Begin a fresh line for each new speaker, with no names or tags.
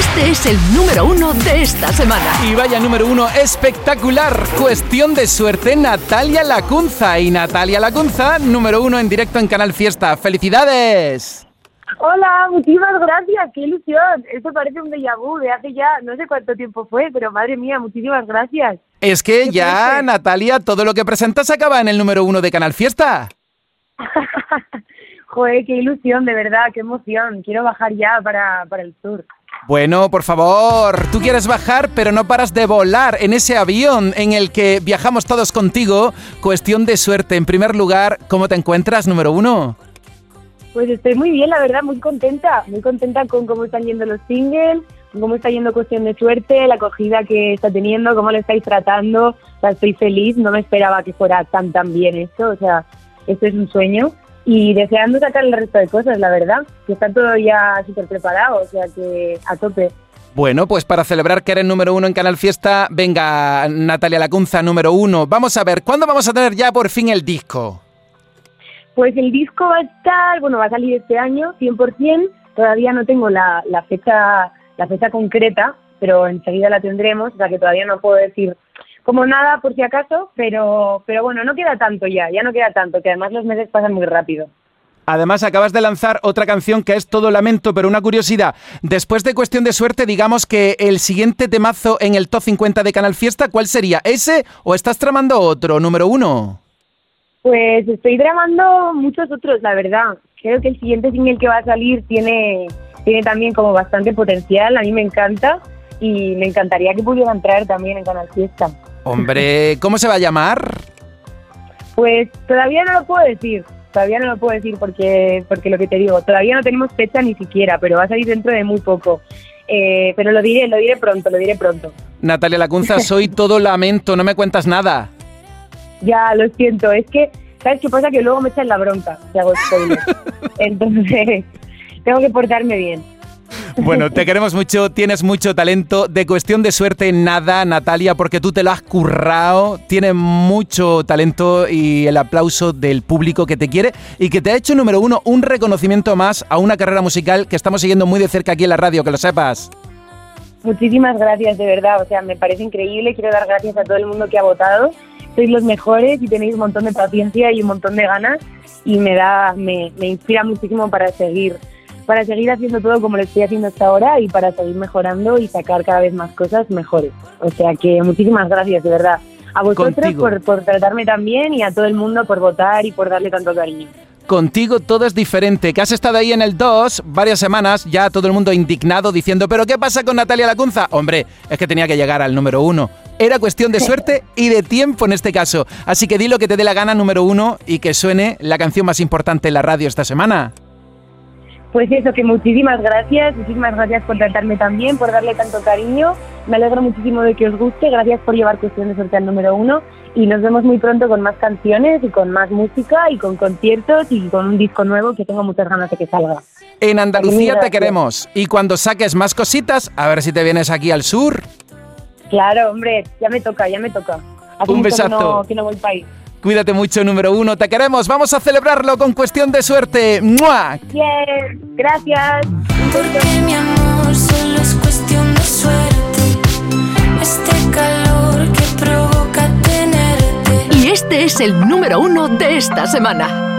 Este es el número uno de esta semana.
Y vaya número uno espectacular. Cuestión de suerte, Natalia Lacunza. Y Natalia Lacunza, número uno en directo en Canal Fiesta. ¡Felicidades!
Hola, muchísimas gracias, qué ilusión. Esto parece un déjà vu de hace ya no sé cuánto tiempo fue, pero madre mía, muchísimas gracias.
Es que ya, Natalia, todo lo que presentas acaba en el número uno de Canal Fiesta.
Joder, qué ilusión, de verdad, qué emoción. Quiero bajar ya para, para el sur.
Bueno, por favor, tú quieres bajar, pero no paras de volar en ese avión en el que viajamos todos contigo. Cuestión de suerte. En primer lugar, ¿cómo te encuentras, número uno?
Pues estoy muy bien, la verdad, muy contenta. Muy contenta con cómo están yendo los singles, cómo está yendo Cuestión de Suerte, la acogida que está teniendo, cómo lo estáis tratando. Estoy feliz, no me esperaba que fuera tan, tan bien esto. O sea, esto es un sueño y deseando sacar el resto de cosas, la verdad, que está todo ya súper preparado, o sea que a tope.
Bueno, pues para celebrar que eres número uno en Canal Fiesta, venga Natalia Lacunza, número uno. Vamos a ver, ¿cuándo vamos a tener ya por fin el disco?
Pues el disco va a estar, bueno, va a salir este año, 100%. Todavía no tengo la, la fecha la fecha concreta, pero enseguida la tendremos, o sea que todavía no puedo decir como nada por si acaso, pero, pero bueno, no queda tanto ya, ya no queda tanto, que además los meses pasan muy rápido.
Además, acabas de lanzar otra canción que es Todo Lamento, pero una curiosidad. Después de Cuestión de Suerte, digamos que el siguiente temazo en el top 50 de Canal Fiesta, ¿cuál sería? ¿Ese o estás tramando otro, número uno?
Pues estoy tramando muchos otros, la verdad. Creo que el siguiente single que va a salir tiene, tiene también como bastante potencial, a mí me encanta y me encantaría que pudiera entrar también en Canal Fiesta.
Hombre, ¿cómo se va a llamar?
Pues todavía no lo puedo decir, todavía no lo puedo decir porque, porque lo que te digo, todavía no tenemos fecha ni siquiera, pero va a salir dentro de muy poco. Eh, pero lo diré, lo diré pronto, lo diré pronto.
Natalia Lacunza, soy todo lamento, no me cuentas nada.
Ya, lo siento, es que, ¿sabes qué pasa? Que luego me echan la bronca si hago spoiler. Entonces, tengo que portarme bien.
Bueno, te queremos mucho, tienes mucho talento. De cuestión de suerte, nada, Natalia, porque tú te lo has currado. Tienes mucho talento y el aplauso del público que te quiere y que te ha hecho, número uno, un reconocimiento más a una carrera musical que estamos siguiendo muy de cerca aquí en la radio, que lo sepas.
Muchísimas gracias, de verdad. O sea, me parece increíble. Quiero dar gracias a todo el mundo que ha votado. Sois los mejores y tenéis un montón de paciencia y un montón de ganas y me da, me, me inspira muchísimo para seguir para seguir haciendo todo como lo estoy haciendo hasta ahora y para seguir mejorando y sacar cada vez más cosas mejores. O sea que muchísimas gracias, de verdad. A vosotros por, por tratarme tan bien y a todo el mundo por votar y por darle tanto cariño.
Contigo todo es diferente, que has estado ahí en el 2 varias semanas, ya todo el mundo indignado diciendo, pero ¿qué pasa con Natalia Lacunza? Hombre, es que tenía que llegar al número uno. Era cuestión de suerte y de tiempo en este caso. Así que di lo que te dé la gana número uno y que suene la canción más importante en la radio esta semana.
Pues eso, que muchísimas gracias, muchísimas gracias por tratarme también, por darle tanto cariño. Me alegro muchísimo de que os guste, gracias por llevar Cuestión de Suerte al número uno y nos vemos muy pronto con más canciones y con más música y con conciertos y con un disco nuevo que tengo muchas ganas de que salga.
En Andalucía te queremos y cuando saques más cositas, a ver si te vienes aquí al sur.
Claro, hombre, ya me toca, ya me toca.
un besazo.
Que no, voy país.
Cuídate mucho, número uno. Te queremos. Vamos a celebrarlo con cuestión de suerte. ¡Mua!
Bien, gracias.
Porque mi amor solo es cuestión de suerte. Este calor que provoca tenerte.
Y este es el número uno de esta semana.